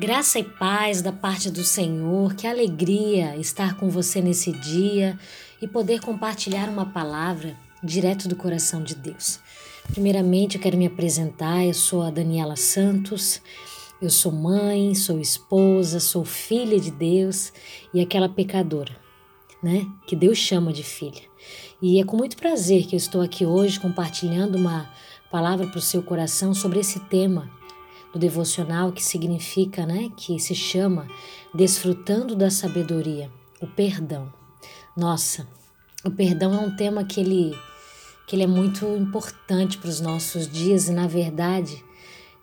Graça e paz da parte do Senhor, que alegria estar com você nesse dia e poder compartilhar uma palavra direto do coração de Deus. Primeiramente, eu quero me apresentar. Eu sou a Daniela Santos. Eu sou mãe, sou esposa, sou filha de Deus e aquela pecadora, né, que Deus chama de filha. E é com muito prazer que eu estou aqui hoje compartilhando uma palavra para o seu coração sobre esse tema do devocional que significa, né, que se chama Desfrutando da Sabedoria, o perdão. Nossa, o perdão é um tema que ele, que ele é muito importante para os nossos dias e, na verdade,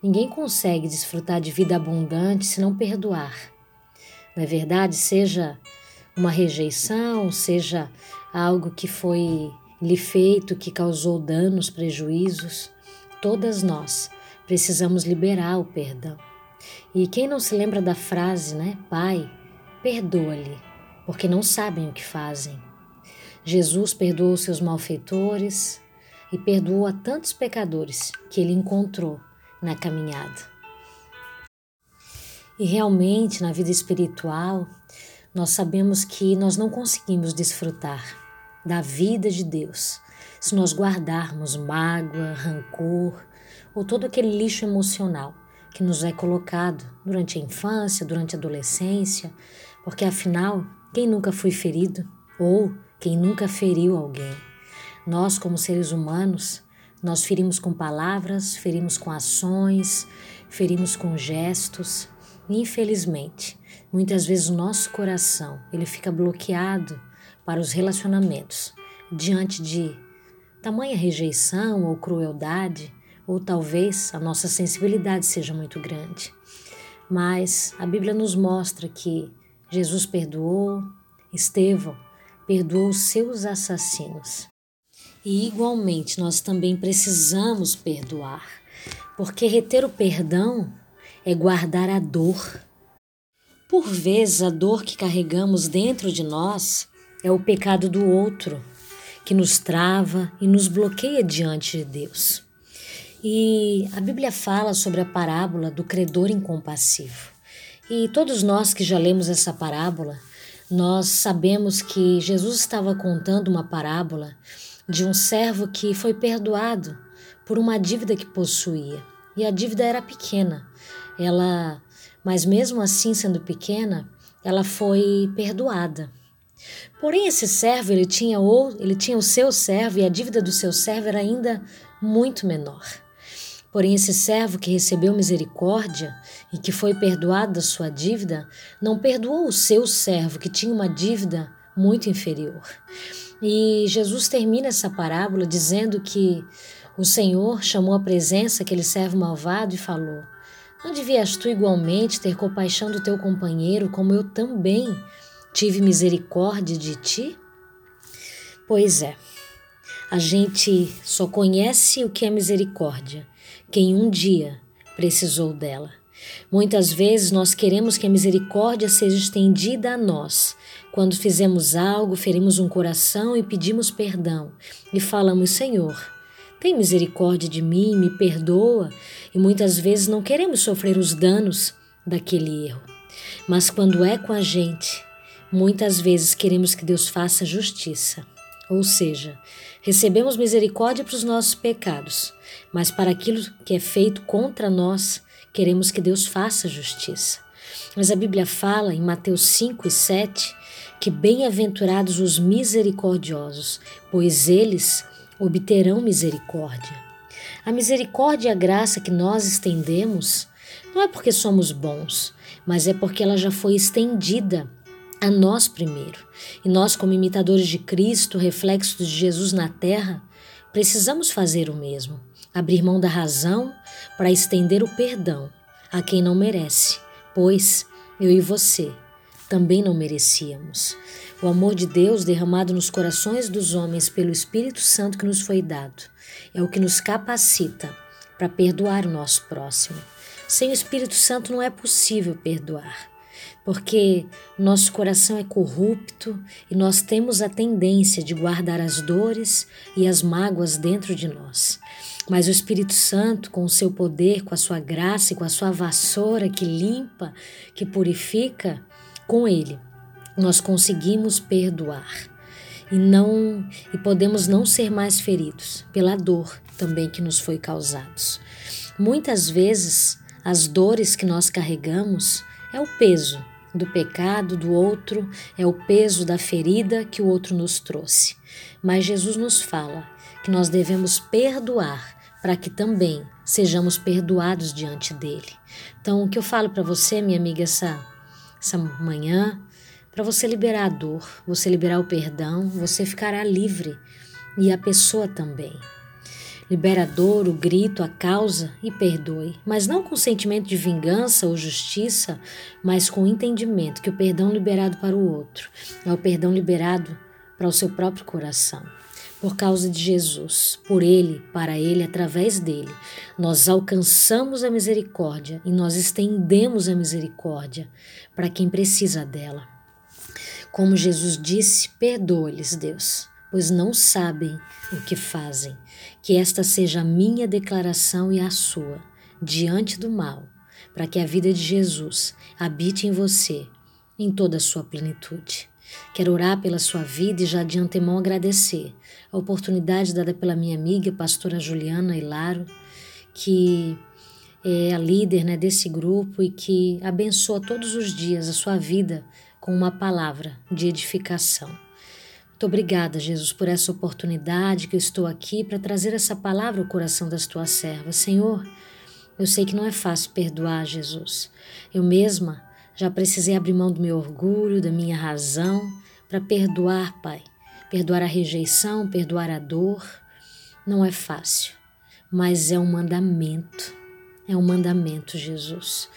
ninguém consegue desfrutar de vida abundante se não perdoar. Na verdade, seja uma rejeição, seja algo que foi lhe feito que causou danos, prejuízos, todas nós Precisamos liberar o perdão. E quem não se lembra da frase, né? Pai, perdoa-lhe, porque não sabem o que fazem. Jesus perdoou seus malfeitores e perdoou a tantos pecadores que ele encontrou na caminhada. E realmente, na vida espiritual, nós sabemos que nós não conseguimos desfrutar da vida de Deus se nós guardarmos mágoa, rancor, ou todo aquele lixo emocional que nos é colocado durante a infância, durante a adolescência, porque afinal, quem nunca foi ferido ou quem nunca feriu alguém? Nós, como seres humanos, nós ferimos com palavras, ferimos com ações, ferimos com gestos. Infelizmente, muitas vezes o nosso coração ele fica bloqueado para os relacionamentos diante de tamanha rejeição ou crueldade ou talvez a nossa sensibilidade seja muito grande. Mas a Bíblia nos mostra que Jesus perdoou, Estevão perdoou os seus assassinos. E igualmente nós também precisamos perdoar, porque reter o perdão é guardar a dor. Por vezes, a dor que carregamos dentro de nós é o pecado do outro, que nos trava e nos bloqueia diante de Deus. E a Bíblia fala sobre a parábola do credor incompassivo. E todos nós que já lemos essa parábola, nós sabemos que Jesus estava contando uma parábola de um servo que foi perdoado por uma dívida que possuía. E a dívida era pequena. Ela, mas mesmo assim sendo pequena, ela foi perdoada. Porém esse servo, ele tinha ou ele tinha o seu servo e a dívida do seu servo era ainda muito menor. Porém, esse servo que recebeu misericórdia e que foi perdoado da sua dívida, não perdoou o seu servo que tinha uma dívida muito inferior. E Jesus termina essa parábola dizendo que o Senhor chamou à presença aquele servo malvado e falou: Não devias tu igualmente ter compaixão do teu companheiro, como eu também tive misericórdia de ti? Pois é, a gente só conhece o que é misericórdia quem um dia precisou dela. Muitas vezes nós queremos que a misericórdia seja estendida a nós. Quando fizemos algo, ferimos um coração e pedimos perdão e falamos: Senhor, tem misericórdia de mim, me perdoa. E muitas vezes não queremos sofrer os danos daquele erro. Mas quando é com a gente, muitas vezes queremos que Deus faça justiça. Ou seja, recebemos misericórdia para os nossos pecados, mas para aquilo que é feito contra nós, queremos que Deus faça justiça. Mas a Bíblia fala em Mateus 5 e 7 que bem-aventurados os misericordiosos, pois eles obterão misericórdia. A misericórdia e a graça que nós estendemos não é porque somos bons, mas é porque ela já foi estendida a nós primeiro. E nós, como imitadores de Cristo, reflexos de Jesus na terra, precisamos fazer o mesmo, abrir mão da razão para estender o perdão a quem não merece, pois eu e você também não merecíamos. O amor de Deus derramado nos corações dos homens pelo Espírito Santo que nos foi dado é o que nos capacita para perdoar o nosso próximo. Sem o Espírito Santo não é possível perdoar. Porque nosso coração é corrupto e nós temos a tendência de guardar as dores e as mágoas dentro de nós. Mas o Espírito Santo, com o seu poder, com a sua graça e com a sua vassoura que limpa, que purifica, com ele nós conseguimos perdoar e não e podemos não ser mais feridos pela dor também que nos foi causados. Muitas vezes as dores que nós carregamos é o peso do pecado do outro, é o peso da ferida que o outro nos trouxe. Mas Jesus nos fala que nós devemos perdoar para que também sejamos perdoados diante dele. Então, o que eu falo para você, minha amiga, essa, essa manhã, para você liberar a dor, você liberar o perdão, você ficará livre e a pessoa também. Libera a dor, o grito, a causa e perdoe, mas não com sentimento de vingança ou justiça, mas com o entendimento que o perdão liberado para o outro é o perdão liberado para o seu próprio coração. Por causa de Jesus, por Ele, para Ele, através dele, nós alcançamos a misericórdia e nós estendemos a misericórdia para quem precisa dela. Como Jesus disse, perdoe-lhes, Deus, pois não sabem o que fazem. Que esta seja a minha declaração e a sua, diante do mal, para que a vida de Jesus habite em você, em toda a sua plenitude. Quero orar pela sua vida e já de antemão agradecer a oportunidade dada pela minha amiga, pastora Juliana Hilaro, que é a líder né, desse grupo e que abençoa todos os dias a sua vida com uma palavra de edificação. Muito obrigada, Jesus, por essa oportunidade que eu estou aqui para trazer essa palavra ao coração das tuas servas. Senhor, eu sei que não é fácil perdoar, Jesus. Eu mesma já precisei abrir mão do meu orgulho, da minha razão, para perdoar, Pai. Perdoar a rejeição, perdoar a dor. Não é fácil, mas é um mandamento. É um mandamento, Jesus.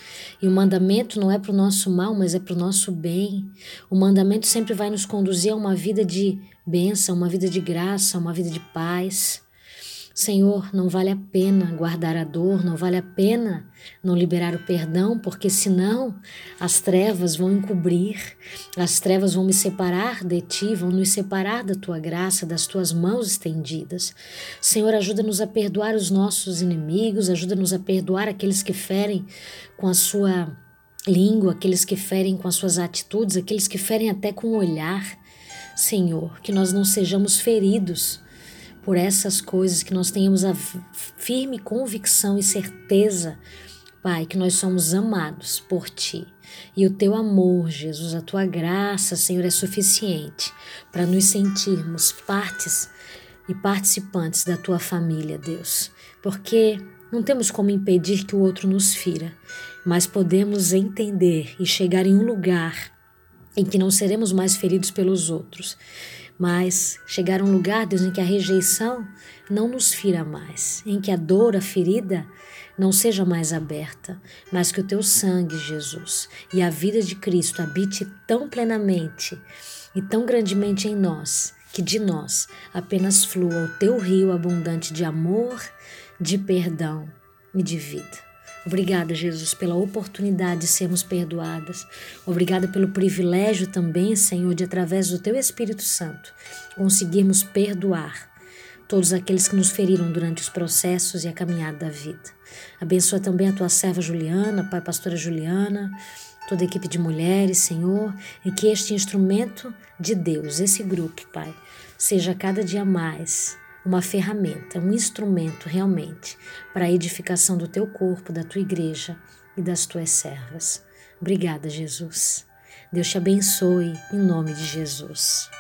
E o mandamento não é para o nosso mal, mas é para o nosso bem. O mandamento sempre vai nos conduzir a uma vida de bênção, uma vida de graça, uma vida de paz. Senhor, não vale a pena guardar a dor, não vale a pena não liberar o perdão, porque senão as trevas vão encobrir, as trevas vão me separar de ti, vão nos separar da tua graça, das tuas mãos estendidas. Senhor, ajuda-nos a perdoar os nossos inimigos, ajuda-nos a perdoar aqueles que ferem com a sua língua, aqueles que ferem com as suas atitudes, aqueles que ferem até com o olhar. Senhor, que nós não sejamos feridos por essas coisas, que nós tenhamos a firme convicção e certeza, Pai, que nós somos amados por Ti. E o Teu amor, Jesus, a Tua graça, Senhor, é suficiente para nos sentirmos partes e participantes da Tua família, Deus. Porque não temos como impedir que o outro nos fira, mas podemos entender e chegar em um lugar em que não seremos mais feridos pelos outros mas chegar a um lugar, Deus, em que a rejeição não nos fira mais, em que a dor, a ferida não seja mais aberta, mas que o teu sangue, Jesus, e a vida de Cristo habite tão plenamente e tão grandemente em nós, que de nós apenas flua o teu rio abundante de amor, de perdão e de vida. Obrigada, Jesus, pela oportunidade de sermos perdoadas. Obrigada pelo privilégio também, Senhor, de através do Teu Espírito Santo conseguirmos perdoar todos aqueles que nos feriram durante os processos e a caminhada da vida. Abençoa também a tua serva Juliana, Pai Pastora Juliana, toda a equipe de mulheres, Senhor, e que este instrumento de Deus, esse grupo, Pai, seja cada dia mais uma ferramenta, um instrumento realmente para a edificação do teu corpo, da tua igreja e das tuas servas. Obrigada, Jesus. Deus te abençoe em nome de Jesus.